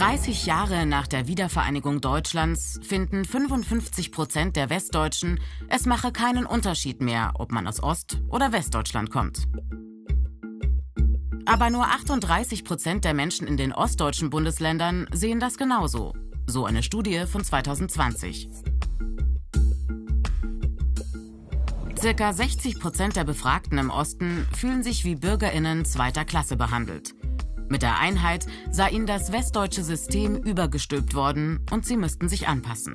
30 Jahre nach der Wiedervereinigung Deutschlands finden 55 Prozent der Westdeutschen, es mache keinen Unterschied mehr, ob man aus Ost- oder Westdeutschland kommt. Aber nur 38 Prozent der Menschen in den ostdeutschen Bundesländern sehen das genauso. So eine Studie von 2020. Circa 60 Prozent der Befragten im Osten fühlen sich wie BürgerInnen zweiter Klasse behandelt. Mit der Einheit sei ihnen das westdeutsche System übergestülpt worden und sie müssten sich anpassen.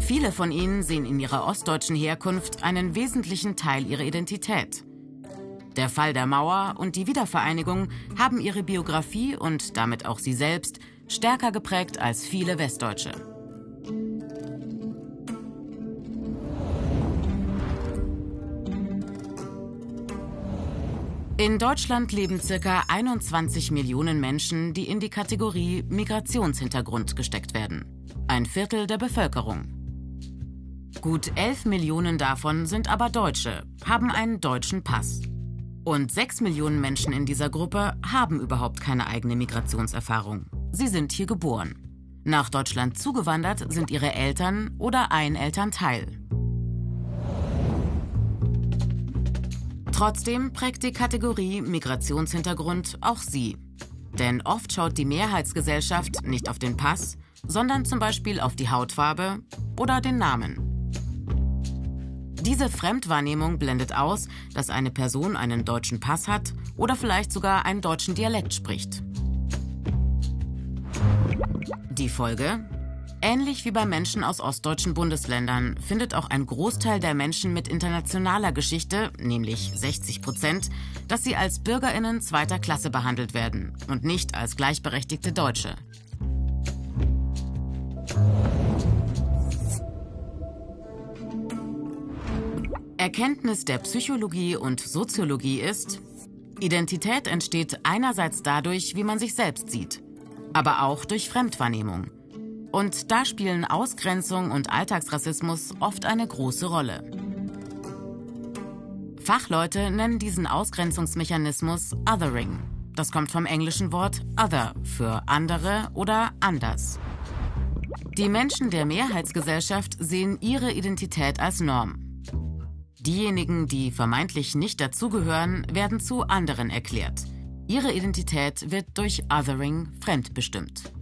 Viele von ihnen sehen in ihrer ostdeutschen Herkunft einen wesentlichen Teil ihrer Identität. Der Fall der Mauer und die Wiedervereinigung haben ihre Biografie und damit auch sie selbst stärker geprägt als viele Westdeutsche. In Deutschland leben ca. 21 Millionen Menschen, die in die Kategorie Migrationshintergrund gesteckt werden. Ein Viertel der Bevölkerung. Gut 11 Millionen davon sind aber Deutsche, haben einen deutschen Pass. Und 6 Millionen Menschen in dieser Gruppe haben überhaupt keine eigene Migrationserfahrung. Sie sind hier geboren. Nach Deutschland zugewandert sind ihre Eltern oder ein Elternteil. Trotzdem prägt die Kategorie Migrationshintergrund auch sie. Denn oft schaut die Mehrheitsgesellschaft nicht auf den Pass, sondern zum Beispiel auf die Hautfarbe oder den Namen. Diese Fremdwahrnehmung blendet aus, dass eine Person einen deutschen Pass hat oder vielleicht sogar einen deutschen Dialekt spricht. Die Folge? Ähnlich wie bei Menschen aus ostdeutschen Bundesländern findet auch ein Großteil der Menschen mit internationaler Geschichte, nämlich 60 Prozent, dass sie als Bürgerinnen zweiter Klasse behandelt werden und nicht als gleichberechtigte Deutsche. Erkenntnis der Psychologie und Soziologie ist, Identität entsteht einerseits dadurch, wie man sich selbst sieht, aber auch durch Fremdwahrnehmung. Und da spielen Ausgrenzung und Alltagsrassismus oft eine große Rolle. Fachleute nennen diesen Ausgrenzungsmechanismus Othering. Das kommt vom englischen Wort other für andere oder anders. Die Menschen der Mehrheitsgesellschaft sehen ihre Identität als Norm. Diejenigen, die vermeintlich nicht dazugehören, werden zu anderen erklärt. Ihre Identität wird durch Othering fremdbestimmt.